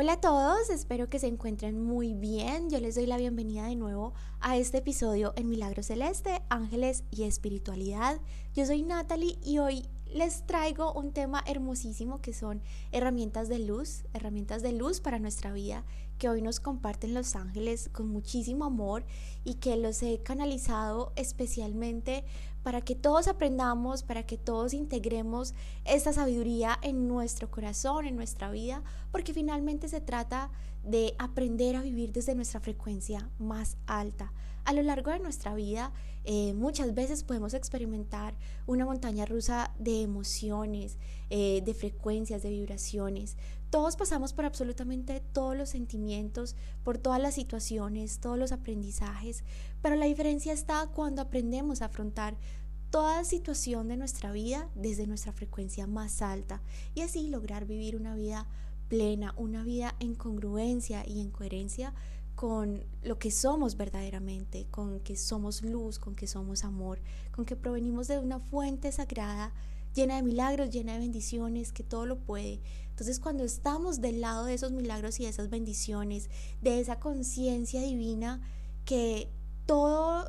Hola a todos, espero que se encuentren muy bien. Yo les doy la bienvenida de nuevo a este episodio en Milagro Celeste, Ángeles y Espiritualidad. Yo soy Natalie y hoy les traigo un tema hermosísimo que son herramientas de luz, herramientas de luz para nuestra vida que hoy nos comparten los ángeles con muchísimo amor y que los he canalizado especialmente para que todos aprendamos, para que todos integremos esta sabiduría en nuestro corazón, en nuestra vida, porque finalmente se trata de aprender a vivir desde nuestra frecuencia más alta. A lo largo de nuestra vida eh, muchas veces podemos experimentar una montaña rusa de emociones, eh, de frecuencias, de vibraciones. Todos pasamos por absolutamente todos los sentimientos, por todas las situaciones, todos los aprendizajes, pero la diferencia está cuando aprendemos a afrontar toda situación de nuestra vida desde nuestra frecuencia más alta y así lograr vivir una vida plena, una vida en congruencia y en coherencia con lo que somos verdaderamente, con que somos luz, con que somos amor, con que provenimos de una fuente sagrada llena de milagros, llena de bendiciones, que todo lo puede. Entonces cuando estamos del lado de esos milagros y de esas bendiciones, de esa conciencia divina, que todo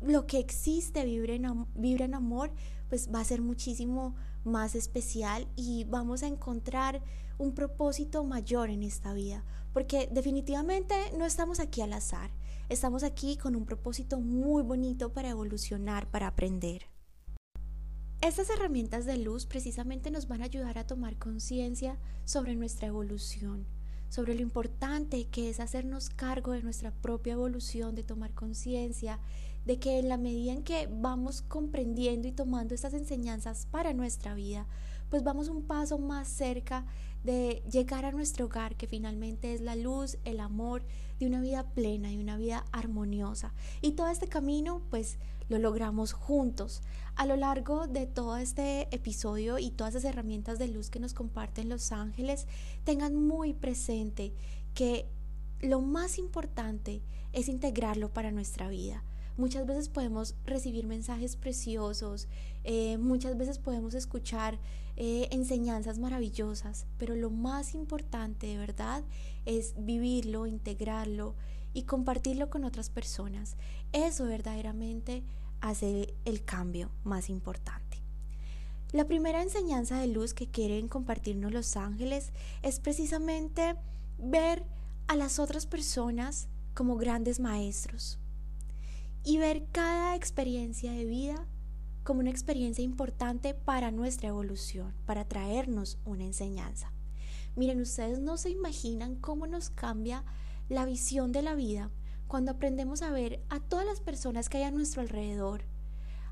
lo que existe vibra en, vibra en amor, pues va a ser muchísimo más especial y vamos a encontrar un propósito mayor en esta vida, porque definitivamente no estamos aquí al azar, estamos aquí con un propósito muy bonito para evolucionar, para aprender. Estas herramientas de luz precisamente nos van a ayudar a tomar conciencia sobre nuestra evolución, sobre lo importante que es hacernos cargo de nuestra propia evolución, de tomar conciencia de que en la medida en que vamos comprendiendo y tomando estas enseñanzas para nuestra vida, pues vamos un paso más cerca de llegar a nuestro hogar, que finalmente es la luz, el amor de una vida plena y una vida armoniosa. Y todo este camino, pues lo logramos juntos. A lo largo de todo este episodio y todas las herramientas de luz que nos comparten los ángeles, tengan muy presente que lo más importante es integrarlo para nuestra vida. Muchas veces podemos recibir mensajes preciosos, eh, muchas veces podemos escuchar eh, enseñanzas maravillosas, pero lo más importante de verdad es vivirlo, integrarlo y compartirlo con otras personas. Eso verdaderamente hace el cambio más importante. La primera enseñanza de luz que quieren compartirnos los ángeles es precisamente ver a las otras personas como grandes maestros y ver cada experiencia de vida como una experiencia importante para nuestra evolución, para traernos una enseñanza. Miren, ustedes no se imaginan cómo nos cambia la visión de la vida cuando aprendemos a ver a todas las personas que hay a nuestro alrededor,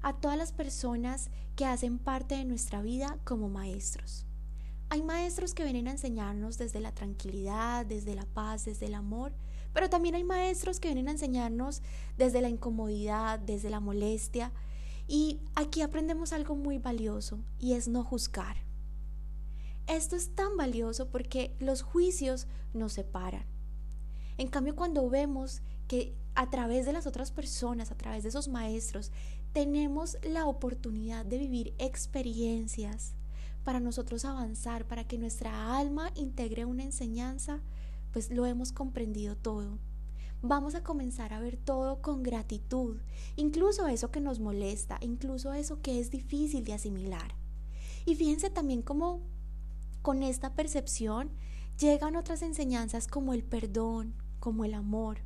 a todas las personas que hacen parte de nuestra vida como maestros. Hay maestros que vienen a enseñarnos desde la tranquilidad, desde la paz, desde el amor, pero también hay maestros que vienen a enseñarnos desde la incomodidad, desde la molestia. Y aquí aprendemos algo muy valioso y es no juzgar. Esto es tan valioso porque los juicios nos separan. En cambio, cuando vemos que a través de las otras personas, a través de esos maestros, tenemos la oportunidad de vivir experiencias para nosotros avanzar, para que nuestra alma integre una enseñanza, pues lo hemos comprendido todo. Vamos a comenzar a ver todo con gratitud, incluso eso que nos molesta, incluso eso que es difícil de asimilar. Y fíjense también cómo con esta percepción llegan otras enseñanzas como el perdón, como el amor.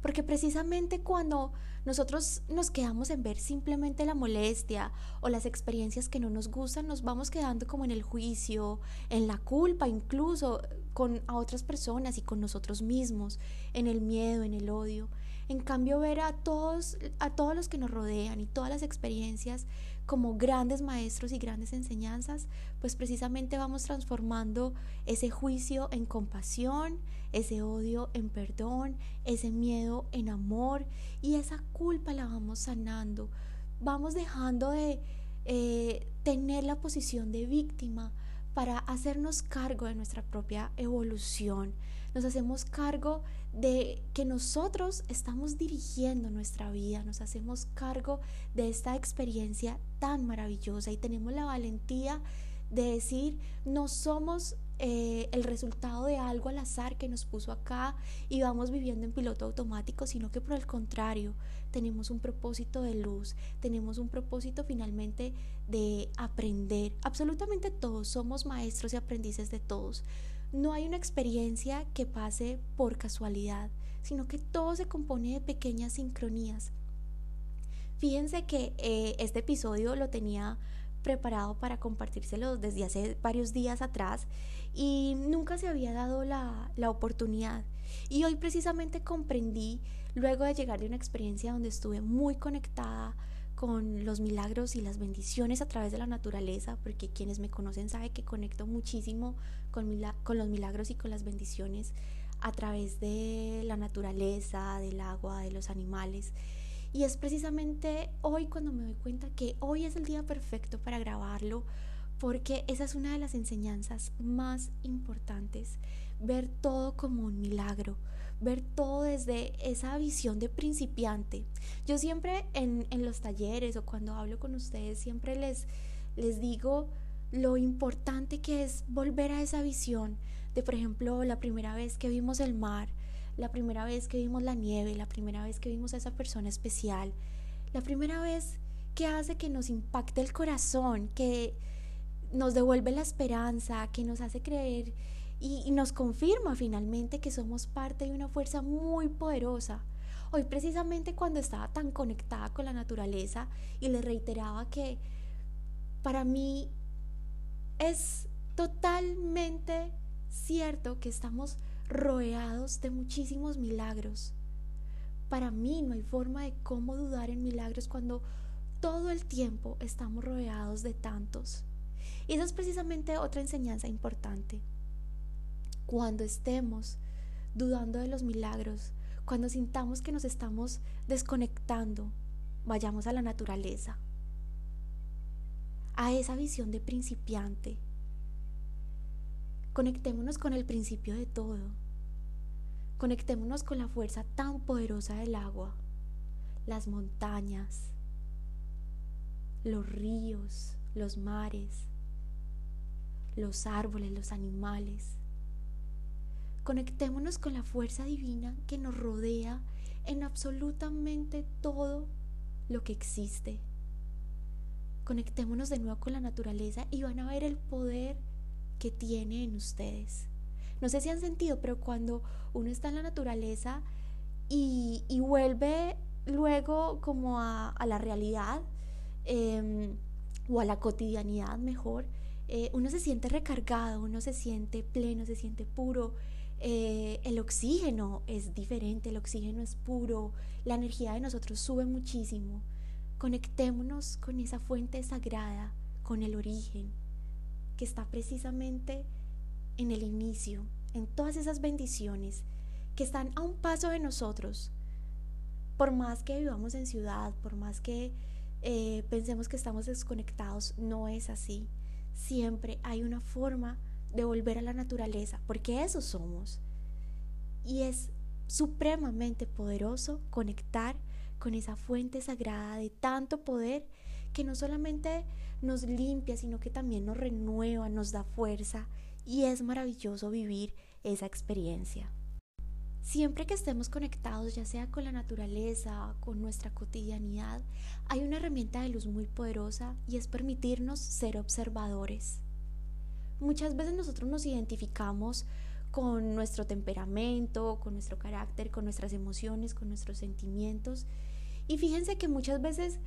Porque precisamente cuando nosotros nos quedamos en ver simplemente la molestia o las experiencias que no nos gustan, nos vamos quedando como en el juicio, en la culpa incluso con a otras personas y con nosotros mismos, en el miedo, en el odio. En cambio, ver a todos, a todos los que nos rodean y todas las experiencias como grandes maestros y grandes enseñanzas, pues precisamente vamos transformando ese juicio en compasión, ese odio en perdón, ese miedo en amor y esa culpa la vamos sanando. Vamos dejando de eh, tener la posición de víctima para hacernos cargo de nuestra propia evolución. Nos hacemos cargo de que nosotros estamos dirigiendo nuestra vida, nos hacemos cargo de esta experiencia tan maravillosa y tenemos la valentía de decir, no somos eh, el resultado de algo al azar que nos puso acá y vamos viviendo en piloto automático, sino que por el contrario, tenemos un propósito de luz, tenemos un propósito finalmente de aprender. Absolutamente todos somos maestros y aprendices de todos. No hay una experiencia que pase por casualidad, sino que todo se compone de pequeñas sincronías. Fíjense que eh, este episodio lo tenía preparado para compartírselo desde hace varios días atrás y nunca se había dado la, la oportunidad. Y hoy precisamente comprendí, luego de llegar de una experiencia donde estuve muy conectada con los milagros y las bendiciones a través de la naturaleza, porque quienes me conocen saben que conecto muchísimo con, con los milagros y con las bendiciones a través de la naturaleza, del agua, de los animales. Y es precisamente hoy cuando me doy cuenta que hoy es el día perfecto para grabarlo, porque esa es una de las enseñanzas más importantes, ver todo como un milagro, ver todo desde esa visión de principiante. Yo siempre en, en los talleres o cuando hablo con ustedes, siempre les, les digo lo importante que es volver a esa visión de, por ejemplo, la primera vez que vimos el mar, la primera vez que vimos la nieve, la primera vez que vimos a esa persona especial, la primera vez que hace que nos impacte el corazón, que nos devuelve la esperanza, que nos hace creer y, nos confirma finalmente que somos parte de una fuerza muy poderosa. Hoy precisamente cuando estaba tan conectada con la naturaleza y le reiteraba que para mí es totalmente cierto que estamos rodeados de muchísimos milagros. Para mí no hay forma de cómo dudar en milagros cuando todo el tiempo estamos rodeados de tantos. Y esa es precisamente otra enseñanza importante. Cuando estemos dudando de los milagros, cuando sintamos que nos estamos desconectando, vayamos a la naturaleza, a esa visión de principiante, Conectémonos con el principio de todo. Conectémonos con la fuerza tan poderosa del agua, las montañas, los ríos, los mares, los árboles, los animales. Conectémonos con la fuerza divina que nos rodea en absolutamente todo lo que existe. Conectémonos de nuevo con la naturaleza y van a ver el poder que tiene en ustedes. No sé si han sentido, pero cuando uno está en la naturaleza y, vuelve luego como a, la realidad em, o a la cotidianidad mejor, eh, uno se siente recargado, uno se siente pleno, se siente puro. Eh, el oxígeno es diferente, el oxígeno es puro, la energía de nosotros sube muchísimo. Conectémonos con esa fuente sagrada, con el origen, que está precisamente en el inicio, en todas esas bendiciones que están a un paso de nosotros. Por más que vivamos en ciudad, por más que eh, pensemos que estamos desconectados, no es así. Siempre hay una forma de volver a la naturaleza, porque eso somos. Y es supremamente poderoso conectar con esa fuente sagrada de tanto poder que no solamente nos limpia, sino que también nos renueva, nos da fuerza y es maravilloso vivir esa experiencia. Siempre que estemos conectados, ya sea con la naturaleza, con nuestra cotidianidad, hay una herramienta de luz muy poderosa y es permitirnos ser observadores. Muchas veces nosotros nos identificamos con nuestro temperamento, con nuestro carácter, con nuestras emociones, con nuestros sentimientos. Y fíjense que muchas veces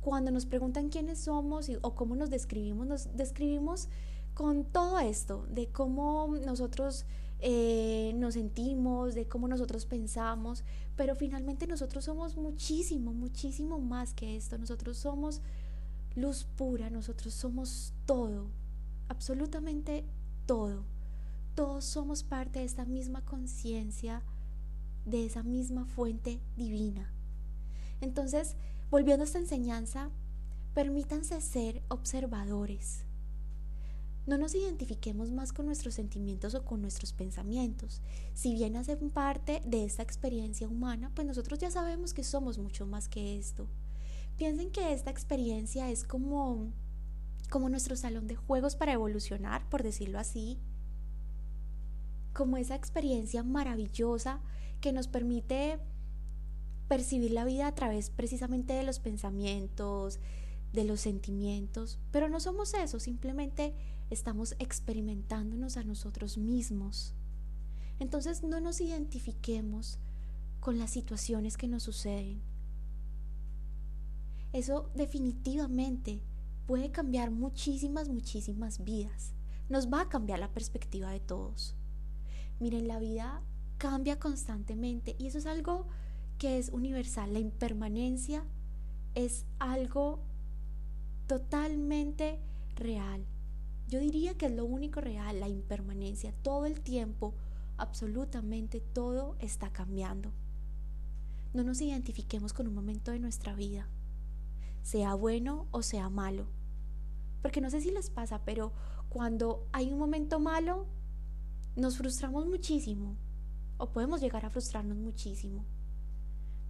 cuando nos preguntan quiénes somos o cómo nos describimos, nos describimos con todo esto, de cómo nosotros eh, nos sentimos, de cómo nosotros pensamos, pero finalmente nosotros somos muchísimo, muchísimo más que esto. Nosotros somos luz pura, nosotros somos todo, absolutamente todo. Todos somos parte de esta misma conciencia, de esa misma fuente divina. Entonces, Volviendo a esta enseñanza, permítanse ser observadores. No nos identifiquemos más con nuestros sentimientos o con nuestros pensamientos. Si bien hacen parte de esta experiencia humana, pues nosotros ya sabemos que somos mucho más que esto. Piensen que esta experiencia es como como nuestro salón de juegos para evolucionar, por decirlo así. como esa experiencia maravillosa que nos permite percibir la vida a través precisamente de los pensamientos, de los sentimientos, pero no somos eso, simplemente estamos experimentándonos a nosotros mismos. Entonces no nos identifiquemos con las situaciones que nos suceden. Eso definitivamente puede cambiar muchísimas, muchísimas vidas. Nos va a cambiar la perspectiva de todos. Miren, la vida cambia constantemente y eso es algo que es universal. La impermanencia es algo totalmente real. Yo diría que es lo único real, la impermanencia. Todo el tiempo, absolutamente todo está cambiando. No nos identifiquemos con un momento de nuestra vida, sea bueno o sea malo. Porque no sé si les pasa, pero cuando hay un momento malo, nos frustramos muchísimo o podemos llegar a frustrarnos muchísimo.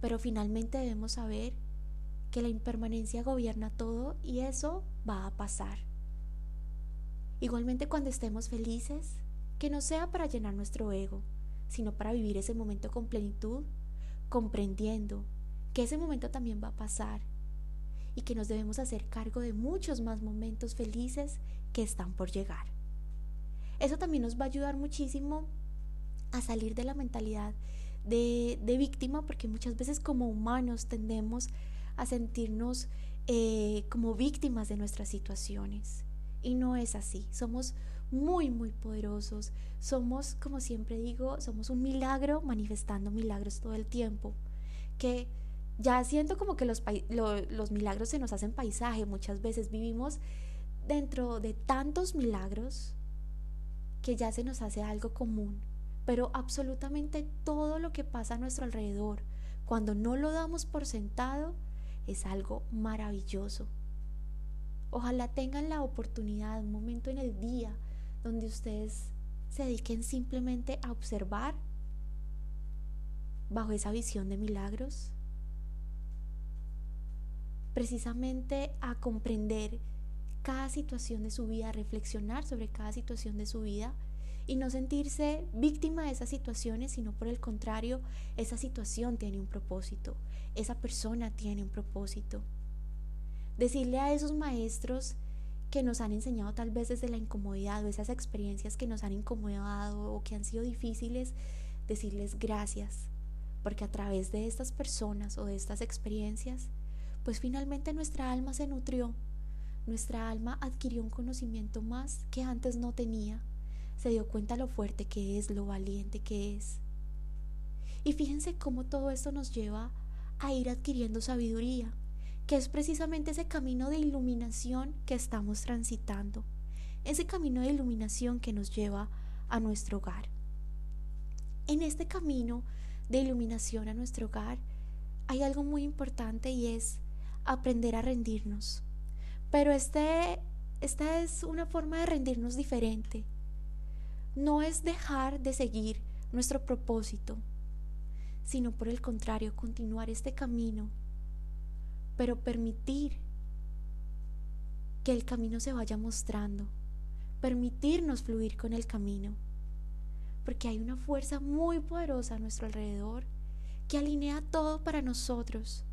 Pero finalmente debemos saber que la impermanencia gobierna todo y eso va a pasar. Igualmente cuando estemos felices, que no sea para llenar nuestro ego, sino para vivir ese momento con plenitud, comprendiendo que ese momento también va a pasar y que nos debemos hacer cargo de muchos más momentos felices que están por llegar. Eso también nos va a ayudar muchísimo a salir de la mentalidad de, víctima, porque muchas veces como humanos tendemos a sentirnos eh, como víctimas de nuestras situaciones. Y no es así. Somos muy, muy poderosos. Somos, como siempre digo, somos un milagro manifestando milagros todo el tiempo. Que ya siento como que los, los milagros se nos hacen paisaje. Muchas veces vivimos dentro de tantos milagros que ya se nos hace algo común. Pero absolutamente todo lo que pasa a nuestro alrededor, cuando no lo damos por sentado, es algo maravilloso. Ojalá tengan la oportunidad, un momento en el día, donde ustedes se dediquen simplemente a observar bajo esa visión de milagros, precisamente a comprender cada situación de su vida, a reflexionar sobre cada situación de su vida y no sentirse víctima de esas situaciones, sino por el contrario, esa situación tiene un propósito, esa persona tiene un propósito. Decirle a esos maestros que nos han enseñado tal vez desde la incomodidad o esas experiencias que nos han incomodado o que han sido difíciles, decirles gracias, porque a través de estas personas o de estas experiencias, pues finalmente nuestra alma se nutrió, nuestra alma adquirió un conocimiento más que antes no tenía se dio cuenta lo fuerte que es, lo valiente que es. Y fíjense cómo todo esto nos lleva a ir adquiriendo sabiduría, que es precisamente ese camino de iluminación que estamos transitando, ese camino de iluminación que nos lleva a nuestro hogar. En este camino de iluminación a nuestro hogar hay algo muy importante y es aprender a rendirnos. Pero este, esta es una forma de rendirnos diferente no es dejar de seguir nuestro propósito, sino por el contrario, continuar este camino, pero permitir que el camino se vaya mostrando, permitirnos fluir con el camino, porque hay una fuerza muy poderosa a nuestro alrededor que alinea todo para nosotros,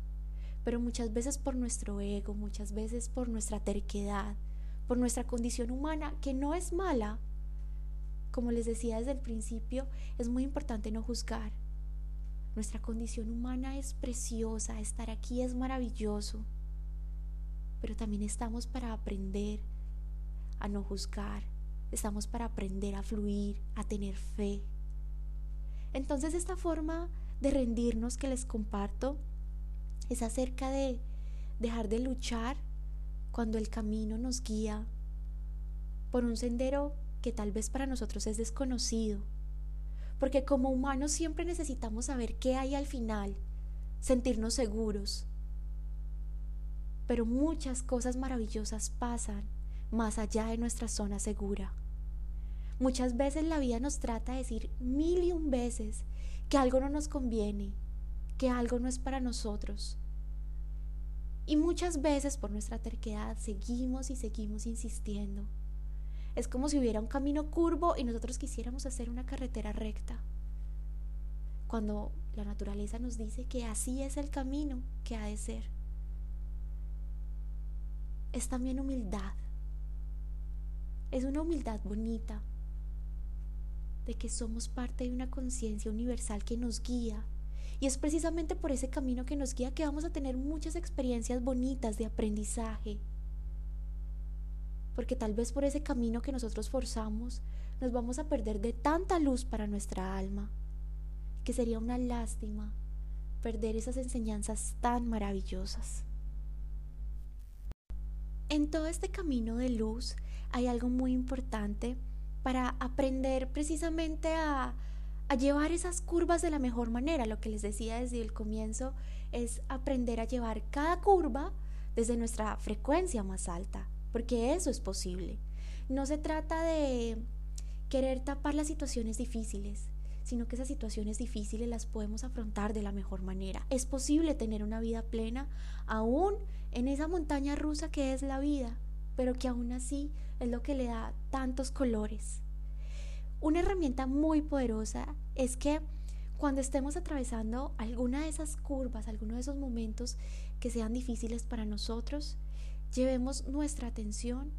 pero muchas veces por nuestro ego, muchas veces por nuestra terquedad, por nuestra condición humana, que no es mala, como les decía desde el principio, es muy importante no juzgar. Nuestra condición humana es preciosa, estar aquí es maravilloso, pero también estamos para aprender a no juzgar, estamos para aprender a fluir, a tener fe. Entonces esta forma de rendirnos que les comparto es acerca de dejar de luchar cuando el camino nos guía por un sendero que tal vez para nosotros es desconocido. Porque como humanos siempre necesitamos saber qué hay al final, sentirnos seguros. Pero muchas cosas maravillosas pasan más allá de nuestra zona segura. Muchas veces la vida nos trata de decir mil y un veces que algo no nos conviene, que algo no es para nosotros. Y muchas veces por nuestra terquedad seguimos y seguimos insistiendo. Es como si hubiera un camino curvo y nosotros quisiéramos hacer una carretera recta. Cuando la naturaleza nos dice que así es el camino que ha de ser. Es también humildad. Es una humildad bonita de que somos parte de una conciencia universal que nos guía. Y es precisamente por ese camino que nos guía que vamos a tener muchas experiencias bonitas de aprendizaje, porque tal vez por ese camino que nosotros forzamos nos vamos a perder de tanta luz para nuestra alma, que sería una lástima perder esas enseñanzas tan maravillosas. En todo este camino de luz hay algo muy importante para aprender precisamente a, a, llevar esas curvas de la mejor manera. Lo que les decía desde el comienzo es aprender a llevar cada curva desde nuestra frecuencia más alta, porque eso es posible. No se trata de querer tapar las situaciones difíciles, sino que esas situaciones difíciles las podemos afrontar de la mejor manera. Es posible tener una vida plena aún en esa montaña rusa que es la vida, pero que aún así es lo que le da tantos colores. Una herramienta muy poderosa es que cuando estemos atravesando alguna de esas curvas, alguno de esos momentos que sean difíciles para nosotros, Llevemos nuestra atención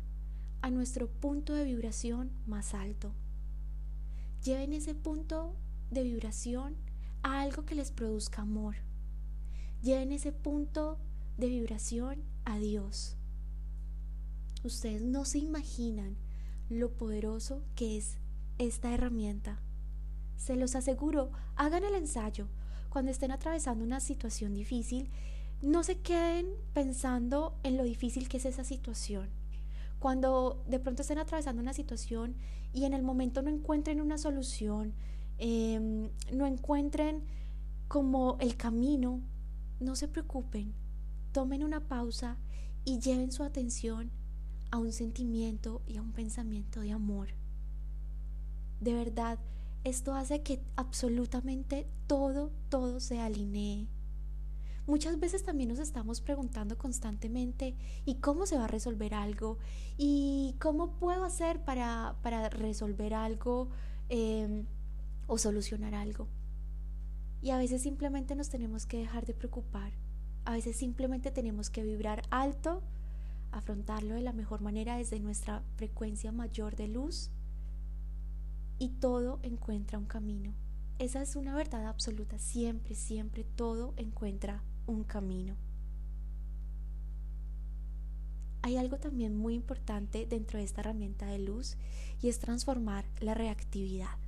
a nuestro punto de vibración más alto. Lleven ese punto de vibración a algo que les produzca amor. Lleven ese punto de vibración a Dios. Ustedes no se imaginan lo poderoso que es esta herramienta. Se los aseguro, hagan el ensayo. Cuando estén atravesando una situación difícil, no se queden pensando en lo difícil que es esa situación. Cuando de pronto estén atravesando una situación y en el momento no encuentren una solución, em, no encuentren como el camino, no se preocupen, tomen una pausa y lleven su atención a un sentimiento y a un pensamiento de amor. De verdad, esto hace que absolutamente todo, todo se alinee Muchas veces también nos estamos preguntando constantemente, ¿y cómo se va a resolver algo? ¿Y cómo puedo hacer para, para resolver algo em, o solucionar algo? Y a veces simplemente nos tenemos que dejar de preocupar. A veces simplemente tenemos que vibrar alto, afrontarlo de la mejor manera desde nuestra frecuencia mayor de luz y todo encuentra un camino. Esa es una verdad absoluta. Siempre, siempre todo encuentra un camino. Hay algo también muy importante dentro de esta herramienta de luz y es transformar la reactividad.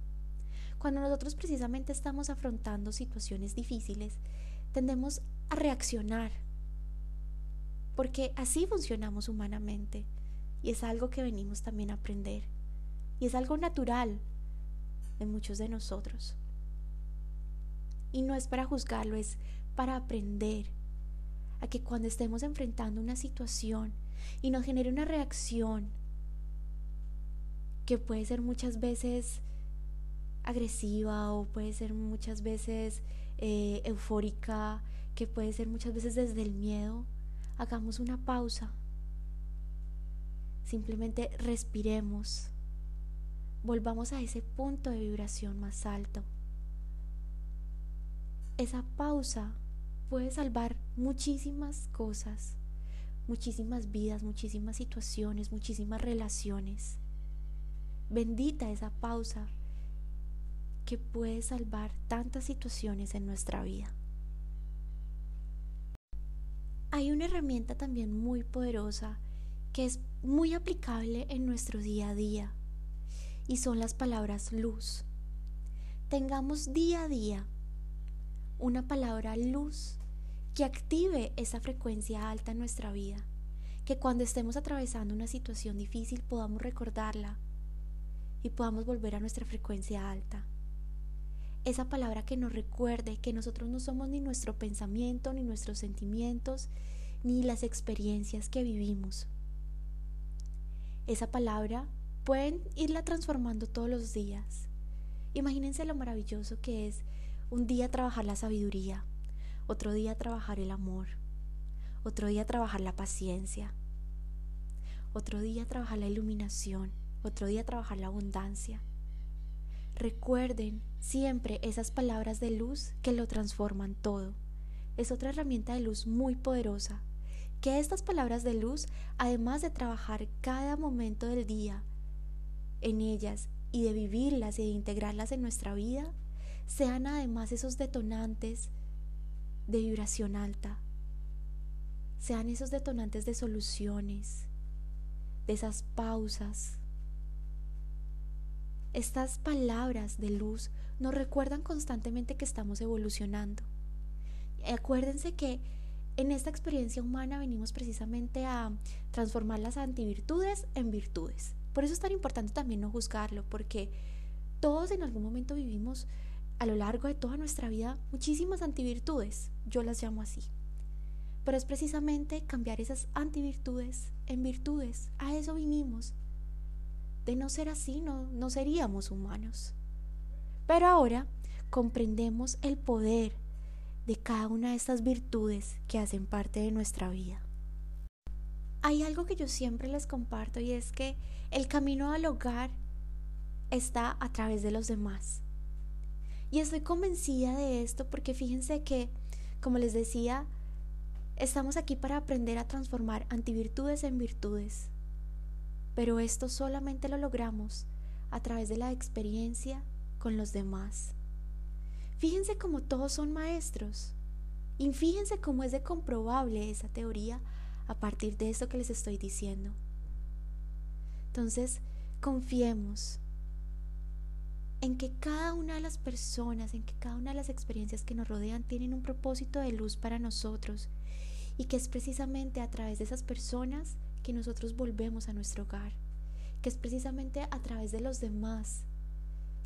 Cuando nosotros precisamente estamos afrontando situaciones difíciles, tendemos a reaccionar, porque así funcionamos humanamente y es algo que venimos también a aprender y es algo natural en muchos de nosotros. Y no es para juzgarlo, es para aprender a que cuando estemos enfrentando una situación y nos genere una reacción que puede ser muchas veces agresiva o puede ser muchas veces eh, eufórica, que puede ser muchas veces desde el miedo, hagamos una pausa. Simplemente respiremos. Volvamos a ese punto de vibración más alto. Esa pausa puede salvar muchísimas cosas, muchísimas vidas, muchísimas situaciones, muchísimas relaciones. Bendita esa pausa que puede salvar tantas situaciones en nuestra vida. Hay una herramienta también muy poderosa que es muy aplicable en nuestro día a día y son las palabras luz. Tengamos día a día una palabra luz que active esa frecuencia alta en nuestra vida, que cuando estemos atravesando una situación difícil podamos recordarla y podamos volver a nuestra frecuencia alta. Esa palabra que nos recuerde que nosotros no somos ni nuestro pensamiento, ni nuestros sentimientos, ni las experiencias que vivimos. Esa palabra pueden irla transformando todos los días. Imagínense lo maravilloso que es un día trabajar la sabiduría, otro día trabajar el amor, otro día trabajar la paciencia, otro día trabajar la iluminación, otro día trabajar la abundancia. Recuerden siempre esas palabras de luz que lo transforman todo. Es otra herramienta de luz muy poderosa. Que estas palabras de luz, además de trabajar cada momento del día en ellas y de vivirlas y de integrarlas en nuestra vida, sean además esos detonantes de vibración alta, sean esos detonantes de soluciones, de esas pausas. Estas palabras de luz nos recuerdan constantemente que estamos evolucionando. Acuérdense que en esta experiencia humana venimos precisamente a transformar las antivirtudes en virtudes. Por eso es tan importante también no juzgarlo, porque todos en algún momento vivimos a lo largo de toda nuestra vida muchísimas antivirtudes, yo las llamo así. Pero es precisamente cambiar esas antivirtudes en virtudes. A eso vinimos. De no ser así, no, no seríamos humanos. Pero ahora comprendemos el poder de cada una de estas virtudes que hacen parte de nuestra vida. Hay algo que yo siempre les comparto y es que el camino al hogar está a través de los demás. Y estoy convencida de esto porque fíjense que, como les decía, estamos aquí para aprender a transformar antivirtudes en virtudes. Pero esto solamente lo logramos a través de la experiencia con los demás. Fíjense cómo todos son maestros. Y fíjense cómo es de comprobable esa teoría a partir de esto que les estoy diciendo. Entonces, confiemos en que cada una de las personas, en que cada una de las experiencias que nos rodean tienen un propósito de luz para nosotros y que es precisamente a través de esas personas que nosotros volvemos a nuestro hogar, que es precisamente a través de los demás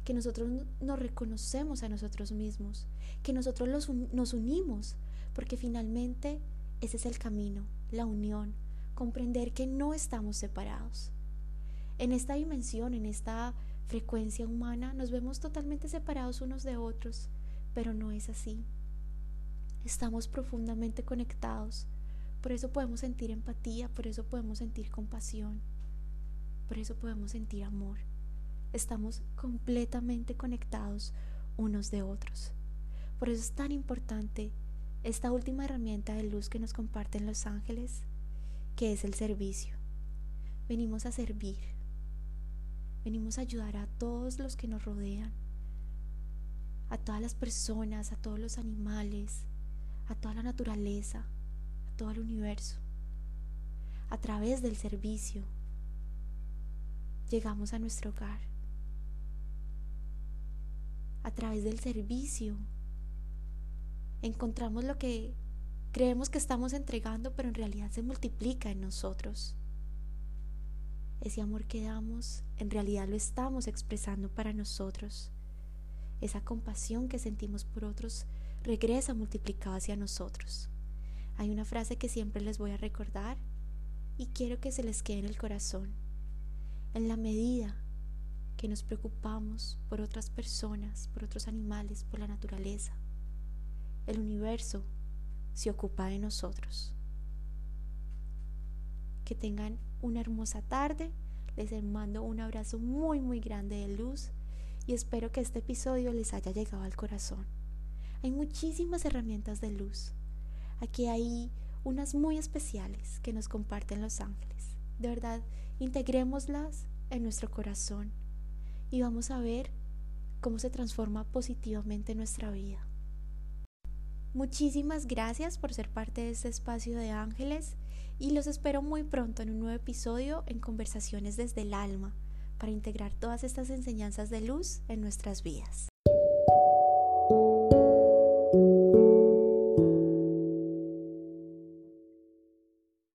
que nosotros nos reconocemos a nosotros mismos, que nosotros nos unimos, porque finalmente ese es el camino, la unión, comprender que no estamos separados. En esta dimensión, en esta frecuencia humana, nos vemos totalmente separados unos de otros, pero no es así. Estamos profundamente conectados, por eso podemos sentir empatía, por eso podemos sentir compasión, por eso podemos sentir amor. Estamos completamente conectados unos de otros. Por eso es tan importante esta última herramienta de luz que nos comparten los ángeles, que es el servicio. Venimos a servir, venimos a ayudar a todos los que nos rodean, a todas las personas, a todos los animales, a toda la naturaleza, a todo el universo. A través del servicio llegamos a nuestro hogar. A través del servicio encontramos lo que creemos que estamos entregando, pero en realidad se multiplica en nosotros. Ese amor que damos, en realidad lo estamos expresando para nosotros. Esa compasión que sentimos por otros regresa multiplicada hacia nosotros. Hay una frase que siempre les voy a recordar y quiero que se les quede en el corazón. En la medida que nos preocupamos por otras personas, por otros animales, por la naturaleza, el universo se ocupa de nosotros. Que tengan una hermosa tarde. Les mando un abrazo muy muy grande de luz y espero que este episodio les haya llegado al corazón. Hay muchísimas herramientas de luz. Aquí hay unas muy especiales que nos comparten los ángeles. De verdad, integrémoslas en nuestro corazón y vamos a ver cómo se transforma positivamente nuestra vida. Muchísimas gracias por ser parte de este espacio de ángeles y los espero muy pronto en un nuevo episodio en Conversaciones desde el Alma para integrar todas estas enseñanzas de luz en nuestras vidas.